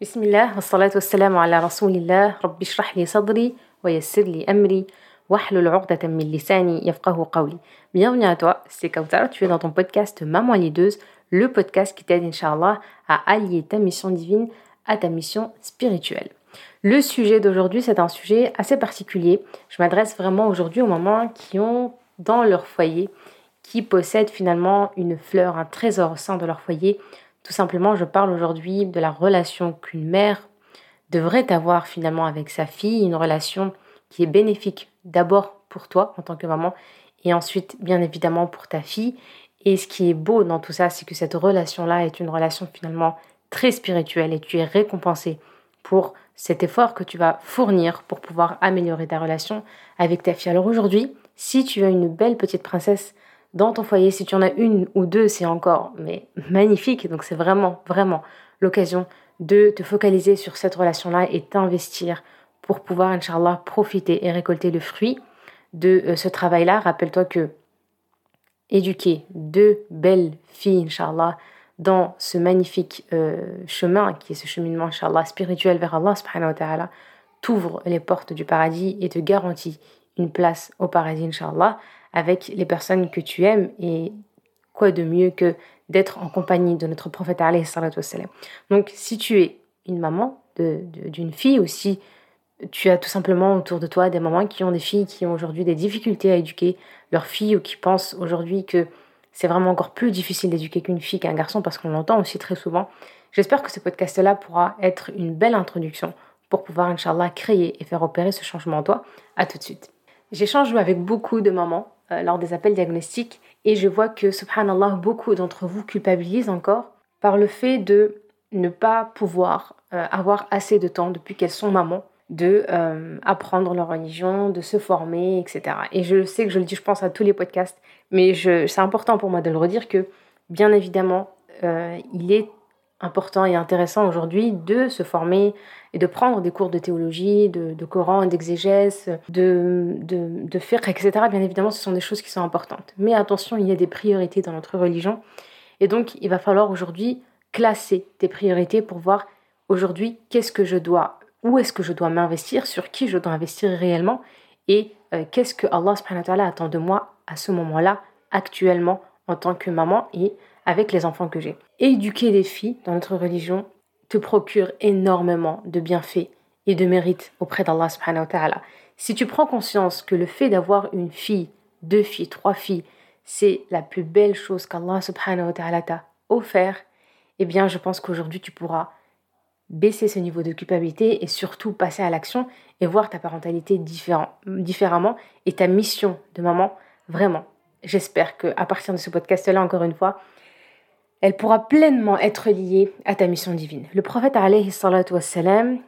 بسم الله والصلاة والسلام على رسول الله رب اشرح لي صدري ويسر لي أمري واحلل عقدة من لساني يفقه قولي Bienvenue à toi, c'est Kautar, tu es dans ton podcast Maman Lideuse, le podcast qui t'aide, Inch'Allah, à allier ta mission divine à ta mission spirituelle. Le sujet d'aujourd'hui, c'est un sujet assez particulier. Je m'adresse vraiment aujourd'hui aux mamans qui ont dans leur foyer, qui possèdent finalement une fleur, un trésor au sein de leur foyer, tout simplement, je parle aujourd'hui de la relation qu'une mère devrait avoir finalement avec sa fille, une relation qui est bénéfique d'abord pour toi en tant que maman et ensuite bien évidemment pour ta fille. Et ce qui est beau dans tout ça, c'est que cette relation-là est une relation finalement très spirituelle et tu es récompensé pour cet effort que tu vas fournir pour pouvoir améliorer ta relation avec ta fille. Alors aujourd'hui, si tu as une belle petite princesse dans ton foyer. Si tu en as une ou deux, c'est encore mais magnifique. Donc c'est vraiment, vraiment l'occasion de te focaliser sur cette relation-là et t'investir pour pouvoir, Inch'Allah, profiter et récolter le fruit de euh, ce travail-là. Rappelle-toi que éduquer deux belles filles, Inch'Allah, dans ce magnifique euh, chemin qui est ce cheminement, Inch'Allah, spirituel vers Allah, subhanahu wa ta'ala, t'ouvre les portes du paradis et te garantit une place au paradis, Inch'Allah avec les personnes que tu aimes et quoi de mieux que d'être en compagnie de notre prophète Donc si tu es une maman d'une fille ou si tu as tout simplement autour de toi des mamans qui ont des filles qui ont aujourd'hui des difficultés à éduquer leurs filles ou qui pensent aujourd'hui que c'est vraiment encore plus difficile d'éduquer qu'une fille qu'un garçon parce qu'on l'entend aussi très souvent. J'espère que ce podcast-là pourra être une belle introduction pour pouvoir, Inch'Allah, créer et faire opérer ce changement en toi. À tout de suite. J'échange avec beaucoup de mamans euh, lors des appels diagnostiques et je vois que, subhanallah, beaucoup d'entre vous culpabilisent encore par le fait de ne pas pouvoir euh, avoir assez de temps depuis qu'elles sont mamans de euh, apprendre leur religion, de se former, etc. Et je sais que je le dis, je pense à tous les podcasts, mais c'est important pour moi de le redire que, bien évidemment, il est important et intéressant aujourd'hui de se former et de prendre des cours de théologie, de, Coran, d'exégèse, de, de, de faire, etc. Bien évidemment, ce sont des choses qui sont importantes. Mais attention, il y a des priorités dans notre religion. Et donc, il va falloir aujourd'hui classer tes priorités pour voir aujourd'hui qu'est-ce que je dois, où est-ce que je dois m'investir, sur qui je dois investir réellement et euh, qu'est-ce que Allah subhanahu wa attend de moi à ce moment-là, actuellement, en tant que maman et avec les enfants que j'ai. Éduquer les filles dans notre religion te procure énormément de bienfaits et de mérites auprès d'Allah subhanahu wa ta'ala. Si tu prends conscience que le fait d'avoir une fille, deux filles, trois filles, c'est la plus belle chose qu'Allah subhanahu wa ta'ala t'a offert, eh bien je pense qu'aujourd'hui tu pourras baisser ce niveau de culpabilité et surtout passer à l'action et voir ta parentalité différemment et ta mission de maman vraiment. J'espère que à partir de ce podcast-là, encore une fois, elle pourra pleinement être liée à ta mission divine. Le prophète alayhi wassalam,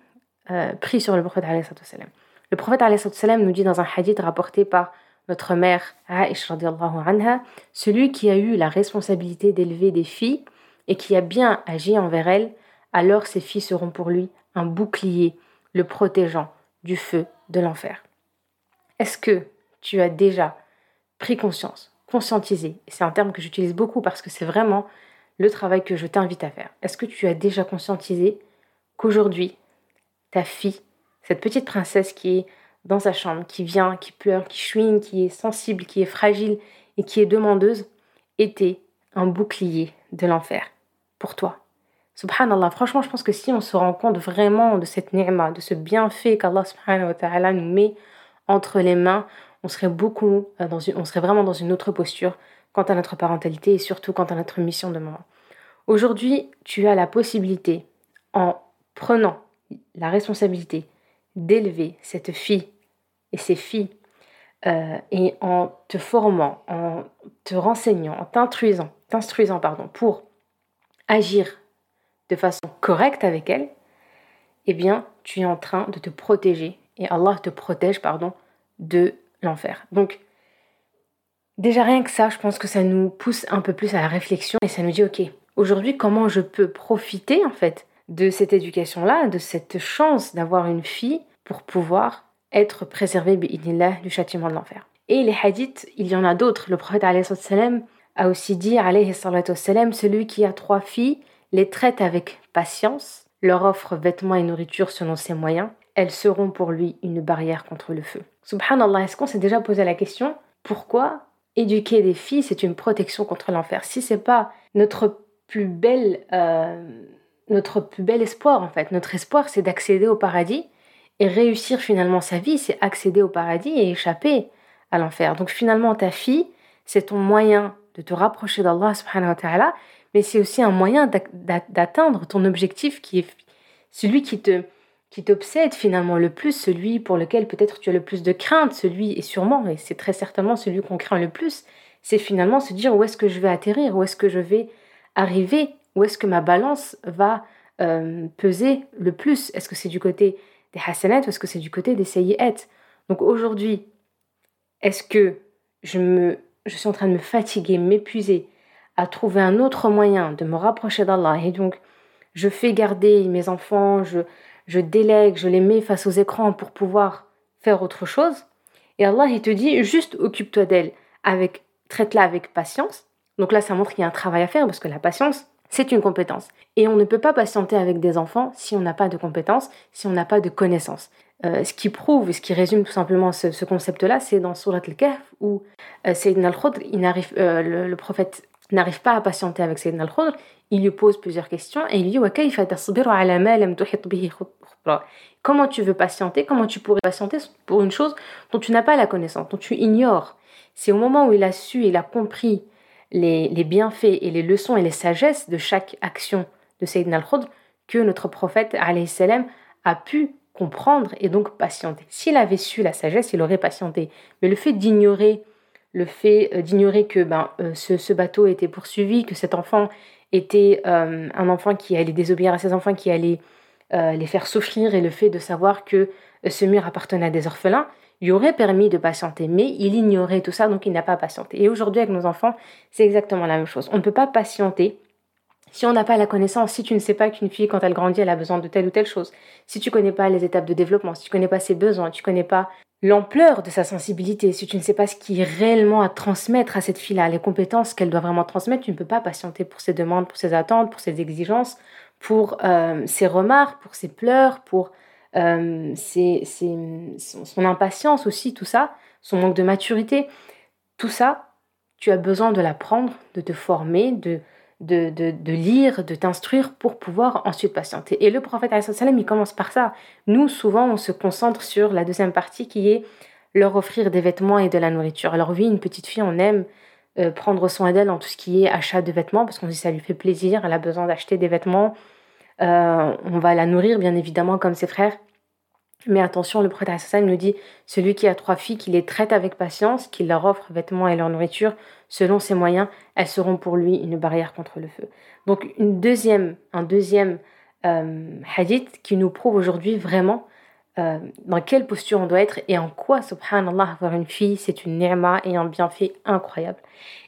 euh, prie sur le prophète alayhi wassalam. Le prophète alayhi wassalam nous dit dans un hadith rapporté par notre mère Aisha anha, celui qui a eu la responsabilité d'élever des filles et qui a bien agi envers elles, alors ces filles seront pour lui un bouclier le protégeant du feu de l'enfer. Est-ce que tu as déjà pris conscience, conscientisé, c'est un terme que j'utilise beaucoup parce que c'est vraiment le travail que je t'invite à faire. Est-ce que tu as déjà conscientisé qu'aujourd'hui, ta fille, cette petite princesse qui est dans sa chambre, qui vient, qui pleure, qui chouine, qui est sensible, qui est fragile et qui est demandeuse, était un bouclier de l'enfer pour toi? Subhanallah, franchement, je pense que si on se rend compte vraiment de cette ni'ma, de ce bienfait qu'Allah subhanahu wa ta'ala nous met entre les mains, on serait beaucoup euh, on serait vraiment dans une autre posture quant à notre parentalité et surtout quant à notre mission de maman. Aujourd'hui, tu as la possibilité, en prenant la responsabilité d'élever cette fille et ses filles, euh, et en te formant, en te renseignant, en t'instruisant, t'instruisant pardon, pour agir de façon correcte avec elles, eh bien, tu es en train de te protéger et Allah te protège pardon de l'enfer. Donc Déjà rien que ça, je pense que ça nous pousse un peu plus à la réflexion et ça nous dit ok, aujourd'hui comment je peux profiter en fait de cette éducation-là, de cette chance d'avoir une fille pour pouvoir être préservé du châtiment de l'enfer. Et les hadiths, il y en a d'autres. Le prophète a aussi dit celui qui a trois filles les traite avec patience, leur offre vêtements et nourriture selon ses moyens, elles seront pour lui une barrière contre le feu. Subhanallah, est-ce qu'on s'est déjà posé la question pourquoi éduquer des filles c'est une protection contre l'enfer Si c'est pas notre plus euh, notre plus bel espoir en fait, notre espoir c'est d'accéder au paradis et réussir finalement sa vie, c'est accéder au paradis et échapper à l'enfer. Donc finalement ta fille, c'est ton moyen de te rapprocher d'Allah subhanahu wa ta'ala, mais c'est aussi un moyen d'atteindre ton objectif qui est celui qui te qui t'obsède finalement le plus, celui pour lequel peut-être tu as le plus de crainte, celui et sûrement, et c'est très certainement celui qu'on craint le plus, c'est finalement se dire où est-ce que je vais atterrir, où est-ce que je vais arriver, où est-ce que ma balance va euh, peser le plus. Est-ce que c'est du côté des hasanat ou est-ce que c'est du côté des sayyi'at Donc aujourd'hui, est-ce que je, me, je suis en train de me fatiguer, m'épuiser à trouver un autre moyen de me rapprocher d'Allah et donc je fais garder mes enfants, je, je délègue, je les mets face aux écrans pour pouvoir faire autre chose. Et Allah, il te dit, juste occupe-toi d'elle, avec, traite-la avec patience. Donc là, ça montre qu'il y a un travail à faire, parce que la patience, c'est une compétence. Et on ne peut pas patienter avec des enfants si on n'a pas de compétences, si on n'a pas de connaissances. Euh, ce qui prouve, ce qui résume tout simplement ce, concept-là, c'est dans Surat al-Kahf, où euh, Sayyidina al-Khudr, euh, le, prophète n'arrive pas à patienter avec Sayyidina al-Khudr, il lui pose plusieurs questions et il lui dit Comment tu veux patienter? Comment tu pourrais patienter pour une chose dont tu n'as pas la connaissance, dont tu ignores? C'est au moment où il a su, il a compris les, bienfaits et les leçons et les sagesses de chaque action de Sayyidina al-Khudr que notre prophète salam, a pu comprendre et donc patienter. S'il avait su la sagesse, il aurait patienté. Mais le fait d'ignorer le fait euh, d'ignorer que ben, euh, ce, ce, bateau était poursuivi, que cet enfant était euh, un enfant qui allait désobéir à ses enfants, qui allait les faire souffrir, et le fait de savoir que ce mur appartenait à des orphelins, lui aurait permis de patienter. Mais il ignorait tout ça, donc il n'a pas patienté. Et aujourd'hui, avec nos enfants, c'est exactement la même chose. On ne peut pas patienter si on n'a pas la connaissance, si tu ne sais pas qu'une fille, quand elle grandit, elle a besoin de telle ou telle chose, si tu connais pas les étapes de développement, si tu connais pas ses besoins, tu connais pas l'ampleur de sa sensibilité, si tu ne sais pas ce qui est réellement à transmettre à cette fille-là, les compétences qu'elle doit vraiment transmettre, tu ne peux pas patienter pour ses demandes, pour ses attentes, pour ses exigences, pour euh, ses remarques, pour ses pleurs, pour euh, son, impatience aussi, tout ça, son manque de maturité. Tout ça, tu as besoin de l'apprendre, de te former, de, de, lire, de t'instruire pour pouvoir ensuite patienter. Et le prophète, il commence par ça. Nous, souvent, on se concentre sur la deuxième partie qui est leur offrir des vêtements et de la nourriture. Alors oui, une petite fille, on aime euh, prendre soin d'elle en tout ce qui est achat de vêtements parce qu'on dit ça lui fait plaisir, elle a besoin d'acheter des vêtements. Euh, on va la nourrir, bien évidemment, comme ses frères. Mais attention, le prophète nous dit celui qui a trois filles, qu'il les traite avec patience, qu'il leur offre vêtements et leur nourriture selon ses moyens, elles seront pour lui une barrière contre le feu. Donc une deuxième, un deuxième euh, hadith qui nous prouve aujourd'hui vraiment euh, dans quelle posture on doit être et en quoi, subhanallah, avoir une fille, c'est une ni'ma et un bienfait incroyable.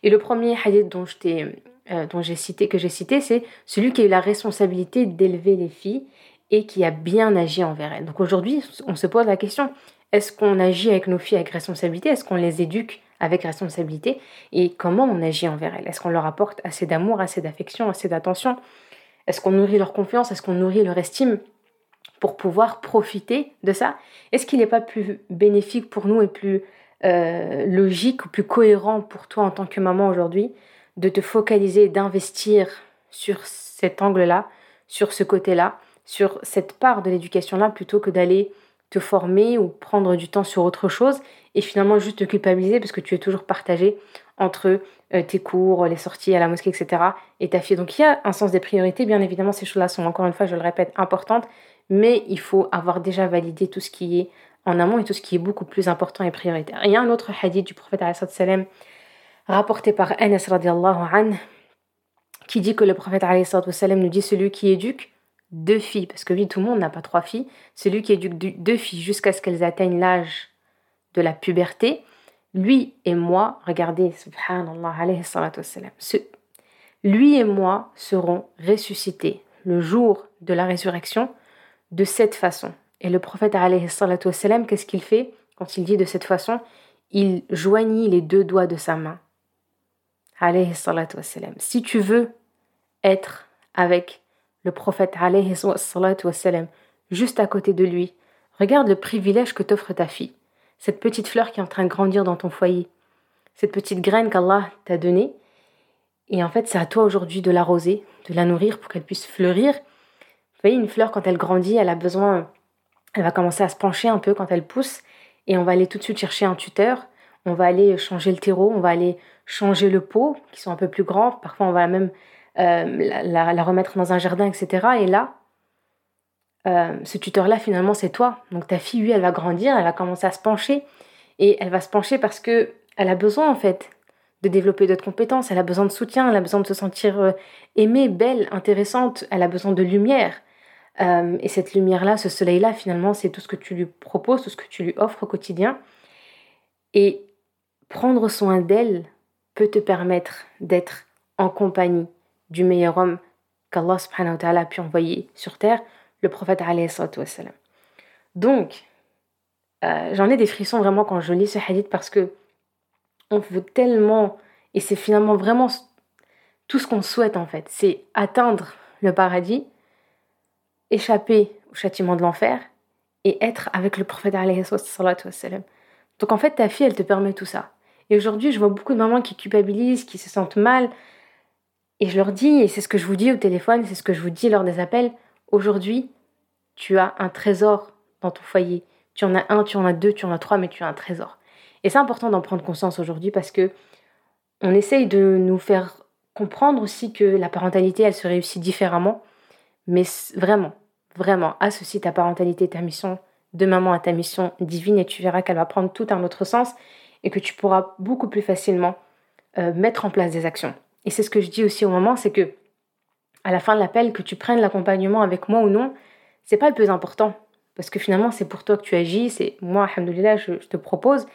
Et le premier hadith dont euh, j'ai cité, que j'ai cité, c'est celui qui a eu la responsabilité d'élever les filles et qui a bien agi envers elles. Donc aujourd'hui, on se pose la question, est-ce qu'on agit avec nos filles avec responsabilité? Est-ce qu'on les éduque avec responsabilité? Et comment on agit envers elles? Est-ce qu'on leur apporte assez d'amour, assez d'affection, assez d'attention? Est-ce qu'on nourrit leur confiance? Est-ce qu'on nourrit leur estime pour pouvoir profiter de ça? Est-ce qu'il n'est pas plus bénéfique pour nous et plus euh, logique ou plus cohérent pour toi en tant que maman aujourd'hui de te focaliser, d'investir sur cet angle-là, sur ce côté-là, sur cette part de l'éducation-là plutôt que d'aller te former ou prendre du temps sur autre chose et finalement juste te culpabiliser parce que tu es toujours partagé entre euh, tes cours, les sorties à la mosquée, etc. et ta fille. Donc il y a un sens des priorités, bien évidemment ces choses-là sont encore une fois, je le répète, importantes, mais il faut avoir déjà validé tout ce qui est en amont et tout ce qui est beaucoup plus important et prioritaire. il y a un autre hadith du prophète sallam rapporté par Anas radiallahu qui dit que le prophète sallam nous dit celui qui éduque deux filles, parce que oui, tout le monde n'a pas trois filles, celui qui éduque deux filles jusqu'à ce qu'elles atteignent l'âge de la puberté, lui et moi, regardez, subhanallah, alayhi ce, lui et moi serons ressuscités le jour de la résurrection de cette façon. Et le prophète, alayhi qu'est-ce qu'il fait quand il dit de cette façon? Il joignit les deux doigts de sa main. Alayhi Si tu veux être avec le prophète juste à côté de lui. Regarde le privilège que t'offre ta fille. Cette petite fleur qui est en train de grandir dans ton foyer. Cette petite graine qu'Allah t'a donnée. Et en fait, c'est à toi aujourd'hui de l'arroser, de la nourrir pour qu'elle puisse fleurir. Vous voyez, une fleur, quand elle grandit, elle a besoin, elle va commencer à se pencher un peu quand elle pousse. Et on va aller tout de suite chercher un tuteur. On va aller changer le terreau, on va aller changer le pot, qui sont un peu plus grands. Parfois, on va même euh, la, remettre dans un jardin, etc. Et là, euh, ce tuteur-là, finalement, c'est toi. Donc ta fille, lui, elle va grandir, elle va commencer à se pencher. Et elle va se pencher parce que elle a besoin, en fait, de développer d'autres compétences. Elle a besoin de soutien, elle a besoin de se sentir euh, aimée, belle, intéressante. Elle a besoin de lumière. et cette lumière-là, ce soleil-là, finalement, c'est tout ce que tu lui proposes, tout ce que tu lui offres au quotidien. Et prendre soin d'elle peut te permettre d'être en compagnie du meilleur homme qu'Allah subhanahu wa ta'ala a pu envoyer sur terre, le prophète alayhi. Donc, euh, j'en ai des frissons vraiment quand je lis ce hadith parce que on veut tellement, et c'est finalement vraiment tout ce qu'on souhaite en fait, c'est atteindre le paradis, échapper au châtiment de l'enfer et être avec le prophète alayhi. Donc en fait, ta fille, elle te permet tout ça. Et aujourd'hui, je vois beaucoup de mamans qui culpabilisent, qui se sentent mal. Et je leur dis, et c'est ce que je vous dis au téléphone, c'est ce que je vous dis lors des appels, aujourd'hui, tu as un trésor dans ton foyer. Tu en as un, tu en as deux, tu en as trois, mais tu as un trésor. Et c'est important d'en prendre conscience aujourd'hui parce que on essaye de nous faire comprendre aussi que la parentalité, elle se réussit différemment. Mais vraiment, vraiment, associe ta parentalité, ta mission de maman à ta mission divine et tu verras qu'elle va prendre tout un autre sens et que tu pourras beaucoup plus facilement euh, mettre en place des actions. Et c'est ce que je dis aussi au moment, c'est que à la fin de l'appel, que tu prennes l'accompagnement avec moi ou non, c'est pas le plus important. Parce que finalement, c'est pour toi que tu agis, c'est moi, alhamdoulilah, je, te propose.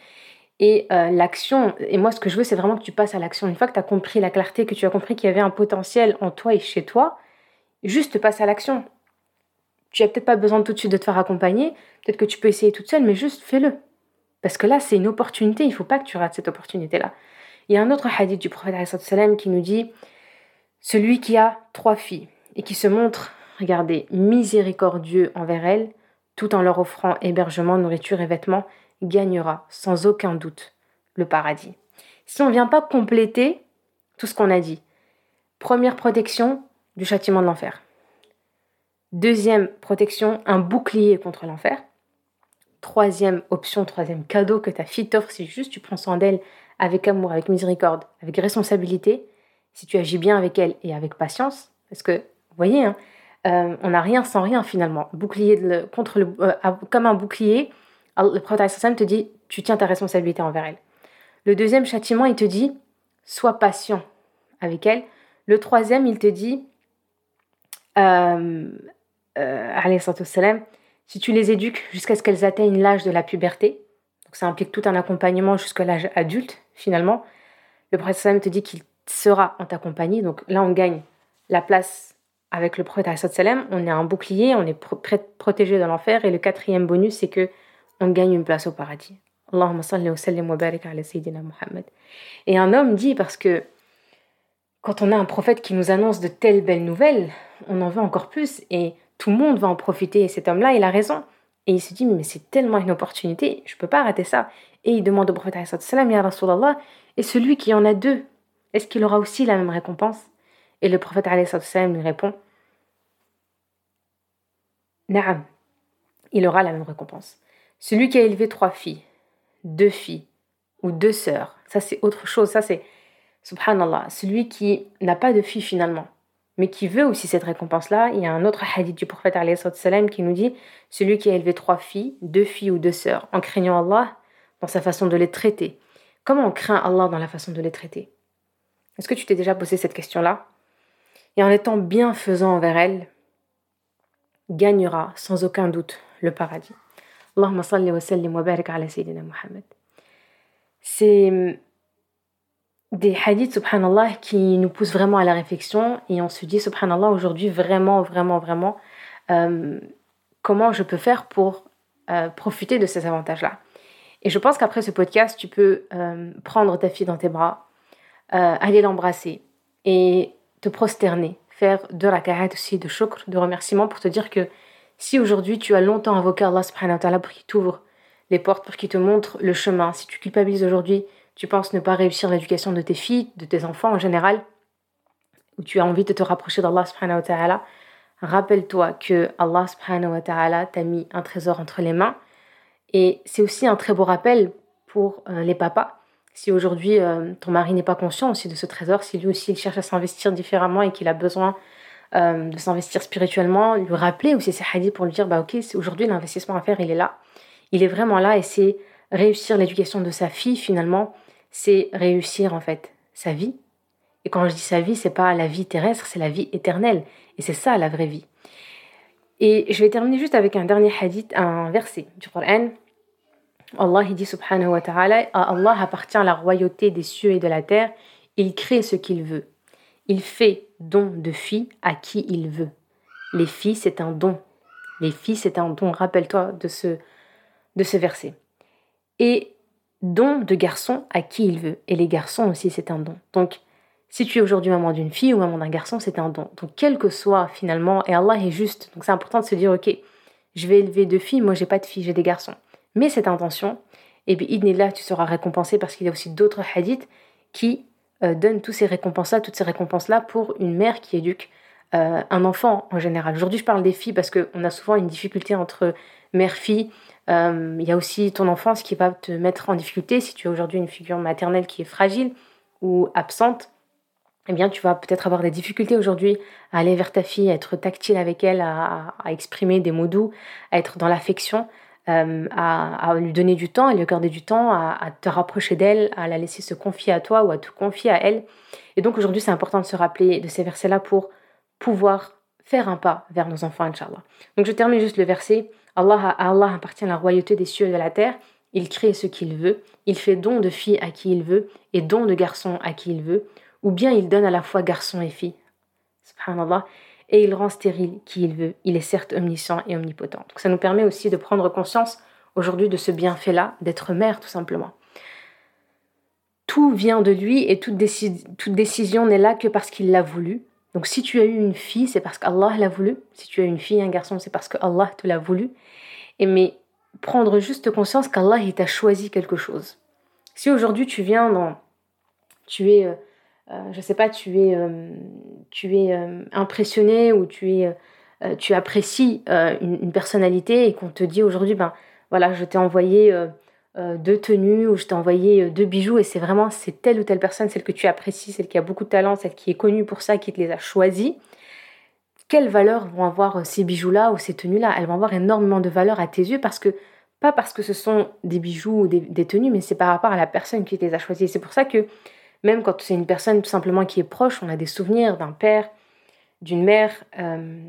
Et euh, l'action, et moi, ce que je veux, c'est vraiment que tu passes à l'action. Une fois que tu as compris la clarté, que tu as compris qu'il y avait un potentiel en toi et chez toi, juste passe à l'action. Tu n'as peut-être pas besoin tout de suite de te faire accompagner, peut-être que tu peux essayer toute seule, mais juste fais-le. Parce que là, c'est une opportunité, il ne faut pas que tu rates cette opportunité-là. Il y a un autre hadith du prophète qui nous dit Celui qui a trois filles et qui se montre, regardez, miséricordieux envers elles, tout en leur offrant hébergement, nourriture et vêtements, gagnera sans aucun doute le paradis. Si on ne vient pas compléter tout ce qu'on a dit, première protection du châtiment de l'enfer. Deuxième protection, un bouclier contre l'enfer troisième option, troisième cadeau que ta fille t'offre, si juste tu prends soin d'elle avec amour, avec miséricorde, avec responsabilité, si tu agis bien avec elle et avec patience, parce que, vous voyez, hein, euh, on n'a rien sans rien finalement. Bouclier contre le, euh, comme un bouclier, le prophète te dit, tu tiens ta responsabilité envers elle. Le deuxième châtiment, il te dit, sois patient avec elle. Le troisième, il te dit, euh, euh, si tu les éduques jusqu'à ce qu'elles atteignent l'âge de la puberté, donc ça implique tout un accompagnement jusqu'à l'âge adulte finalement, le prophète te dit qu'il sera en ta compagnie. Donc là, on gagne la place avec le prophète sallam. On est un bouclier, on est protégé dans l'enfer. Et le quatrième bonus, c'est que on gagne une place au paradis. Allahumma salli wa sallim wa barik ala Sayyidina Muhammad. Et un homme dit parce que quand on a un prophète qui nous annonce de telles belles nouvelles, on en veut encore plus. Et tout le monde va en profiter. Et cet homme-là, il a raison. Et il se dit, mais c'est tellement une opportunité, je ne peux pas rater ça. Et il demande au prophète, Ya Rasulallah, et celui qui en a deux, est-ce qu'il aura aussi la même récompense? Et le prophète lui répond, Naam, il aura la même récompense. Celui qui a élevé trois filles, deux filles ou deux sœurs, ça c'est autre chose, ça c'est, subhanallah, celui qui n'a pas de filles finalement, mais qui veut aussi cette récompense-là. Il y a un autre hadith du prophète qui nous dit celui qui a élevé trois filles, deux filles ou deux sœurs, en craignant Allah dans sa façon de les traiter. Comment on craint Allah dans la façon de les traiter? Est-ce que tu t'es déjà posé cette question-là? Et en étant bienfaisant envers elles, gagnera sans aucun doute le paradis. Allahumma salli wa sallim wa barik ala Sayyidina Muhammad. C'est des hadiths, subhanallah, qui nous poussent vraiment à la réflexion et on se dit, subhanallah, aujourd'hui, vraiment, vraiment, vraiment, euh, comment je peux faire pour euh, profiter de ces avantages-là. Et je pense qu'après ce podcast, tu peux euh, prendre ta fille dans tes bras, aller l'embrasser et te prosterner faire deux raka'at aussi de shukr, de remerciement pour te dire que si aujourd'hui tu as longtemps invoqué Allah subhanahu pour qu'il t'ouvre les portes, pour qu'il te montre le chemin, si tu culpabilises aujourd'hui, tu penses ne pas réussir l'éducation de tes filles, de tes enfants en général, ou tu as envie de te rapprocher d'Allah subhanahu wa ta'ala, rappelle-toi que Allah subhanahu wa ta'ala t'a mis un trésor entre les mains. Et c'est aussi un très beau rappel pour euh, les papas. Si aujourd'hui euh, ton mari n'est pas conscient aussi de ce trésor, si lui aussi il cherche à s'investir différemment et qu'il a besoin euh, de s'investir spirituellement, lui rappeler aussi ces hadiths pour lui dire bah ok, aujourd'hui l'investissement à faire il est là, il est vraiment là et c'est réussir l'éducation de sa fille finalement, c'est réussir en fait sa vie. Et quand je dis sa vie, c'est pas la vie terrestre, c'est la vie éternelle. Et c'est ça la vraie vie. Et je vais terminer juste avec un dernier hadith, un verset du Coran. Allah il dit subhanahu wa ta'ala, à Allah appartient la royauté des cieux et de la terre, il crée ce qu'il veut. Il fait don de filles à qui il veut. Les filles, c'est un don. Les filles, c'est un don. Rappelle-toi de ce, de ce verset. Et don de garçons à qui il veut. Et les garçons aussi, c'est un don. Donc, si tu es aujourd'hui maman d'une fille ou maman d'un garçon, c'est un don. Donc, quel que soit finalement, et Allah est juste. Donc, c'est important de se dire, ok, je vais élever deux filles, moi j'ai pas de filles, j'ai des garçons. Mais cette intention, et bien, là, tu seras récompensé parce qu'il y a aussi d'autres hadiths qui euh, donnent tous ces récompenses-là, toutes ces récompenses-là pour une mère qui éduque euh, un enfant en général. Aujourd'hui, je parle des filles parce qu'on a souvent une difficulté entre mère-fille. Euh, il y a aussi ton enfance qui va te mettre en difficulté si tu as aujourd'hui une figure maternelle qui est fragile ou absente eh bien, tu vas peut-être avoir des difficultés aujourd'hui à aller vers ta fille, à être tactile avec elle, à, exprimer des mots doux, à être dans l'affection, euh, à, lui donner du temps, à lui accorder du temps, à, te rapprocher d'elle, à la laisser se confier à toi ou à te confier à elle. Et donc aujourd'hui, c'est important de se rappeler de ces versets-là pour pouvoir faire un pas vers nos enfants, Inch'Allah. Donc je termine juste le verset. Allah, à la royauté des cieux et de la terre. Il crée ce qu'il veut. Il fait don de filles à qui il veut et don de garçons à qui il veut ou bien il donne à la fois garçon et fille. Subhanallah. Et il rend stérile qui il veut. Il est certes omniscient et omnipotent. Donc ça nous permet aussi de prendre conscience aujourd'hui de ce bienfait-là, d'être mère tout simplement. Tout vient de lui et toute décision n'est là que parce qu'il l'a voulu. Donc si tu as eu une fille, c'est parce qu'Allah l'a voulu. Si tu as une fille, un garçon, c'est parce que Allah te l'a voulu. Et mais prendre juste conscience qu'Allah t'a choisi quelque chose. Si aujourd'hui tu viens dans... Tu es... Euh, euh, je sais pas, tu es, euh, impressionné ou tu, es, tu apprécies une, personnalité et qu'on te dit aujourd'hui, ben voilà, je t'ai envoyé deux tenues ou je t'ai envoyé deux bijoux et c'est vraiment c'est telle ou telle personne, celle que tu apprécies, celle qui a beaucoup de talent, celle qui est connue pour ça, qui te les a choisis. Quelle valeur vont avoir ces bijoux-là ou ces tenues-là? Elles vont avoir énormément de valeur à tes yeux parce que pas parce que ce sont des bijoux ou des, tenues, mais c'est par rapport à la personne qui les a choisis. C'est pour ça que même quand c'est une personne tout simplement qui est proche, on a des souvenirs d'un père, d'une mère, euh,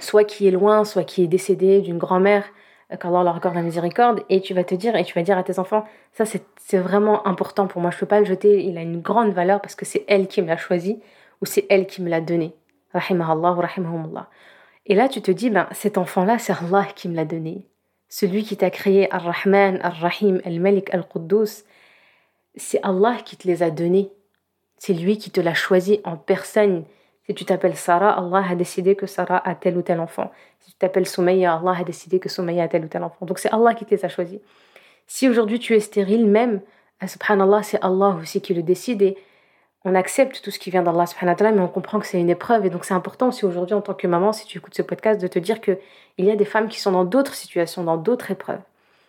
soit qui est loin, soit qui est décédée, d'une grand-mère, euh, qu'Allah leur accorde la miséricorde, et tu vas te dire, et tu vas dire à tes enfants, ça c'est vraiment important pour moi, je ne peux pas le jeter, il a une grande valeur parce que c'est elle qui me l'a choisi, ou c'est elle qui me l'a donné. Rahimahullah ou rahimahumullah. Et là tu te dis, ben cet enfant-là, c'est Allah qui me l'a donné. Celui qui t'a créé, Ar-Rahman, Ar-Rahim, Al-Malik, Al-Quddus, c'est Allah qui te les a donnés. C'est lui qui te l'a choisi en personne. Si tu t'appelles Sarah, Allah a décidé que Sarah a tel ou tel enfant. Si tu t'appelles Soumaïa, Allah a décidé que Soumaïa a tel ou tel enfant. Donc c'est Allah qui te les a choisis. Si aujourd'hui tu es stérile, même, ah, subhanallah, c'est Allah aussi qui le décide et on accepte tout ce qui vient d'Allah mais on comprend que c'est une épreuve. Et donc c'est important aussi aujourd'hui en tant que maman, si tu écoutes ce podcast, de te dire qu'il y a des femmes qui sont dans d'autres situations, dans d'autres épreuves.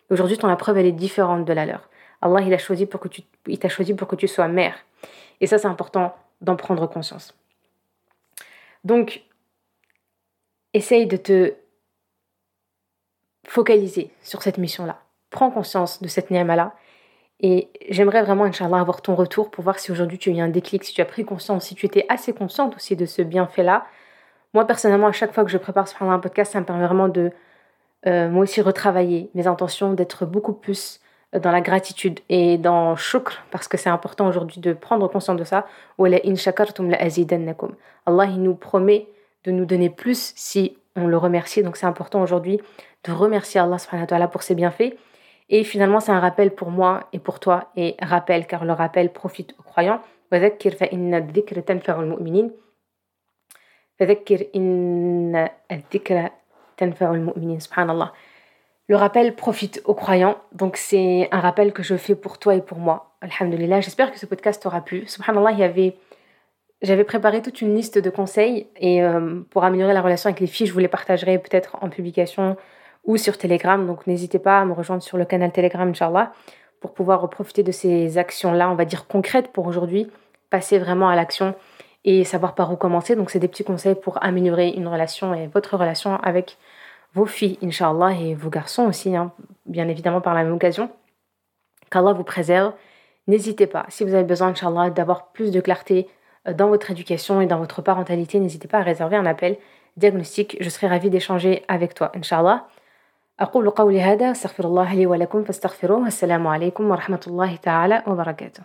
Aujourd'hui, ton épreuve, elle est différente de la leur. Allah, il a choisi t'a choisi pour que tu sois mère. Et ça, c'est important d'en prendre conscience. Donc, essaye de te focaliser sur cette mission-là. Prends conscience de cette ni'ma-là. Et j'aimerais vraiment, Inch'Allah, avoir ton retour pour voir si aujourd'hui tu as eu un déclic, si tu as pris conscience, si tu étais assez consciente aussi de ce bienfait-là. Moi, personnellement, à chaque fois que je prépare un podcast, ça me permet vraiment de, euh, moi aussi, retravailler mes intentions, d'être beaucoup plus dans la gratitude et dans shukr, parce que c'est important aujourd'hui de prendre conscience de ça. Allah il nous promet de nous donner plus si on le remercie. Donc c'est important aujourd'hui de remercier Allah subhanahu pour ses bienfaits. Et finalement, c'est un rappel pour moi et pour toi. Et rappel, car le rappel profite aux croyants. Subhanallah. Le rappel profite aux croyants, donc c'est un rappel que je fais pour toi et pour moi. Alhamdulillah, j'espère que ce podcast t'aura plu. Subhanallah, il y avait j'avais préparé toute une liste de conseils et euh, pour améliorer la relation avec les filles, je vous les partagerai peut-être en publication ou sur Telegram. Donc n'hésitez pas à me rejoindre sur le canal Telegram, Inch'Allah, pour pouvoir profiter de ces actions-là, on va dire concrètes pour aujourd'hui, passer vraiment à l'action et savoir par où commencer. Donc c'est des petits conseils pour améliorer une relation et votre relation avec vos filles, Inch'Allah, et vos garçons aussi, hein, bien évidemment par la même occasion. Qu'Allah vous préserve. N'hésitez pas, si vous avez besoin, Inch'Allah, d'avoir plus de clarté euh, dans votre éducation et dans votre parentalité, n'hésitez pas à réserver un appel diagnostic. Je serai ravie d'échanger avec toi, Inch'Allah. أقول قولي هذا استغفر الله لي ولكم فاستغفروه السلام عليكم ورحمة الله تعالى وبركاته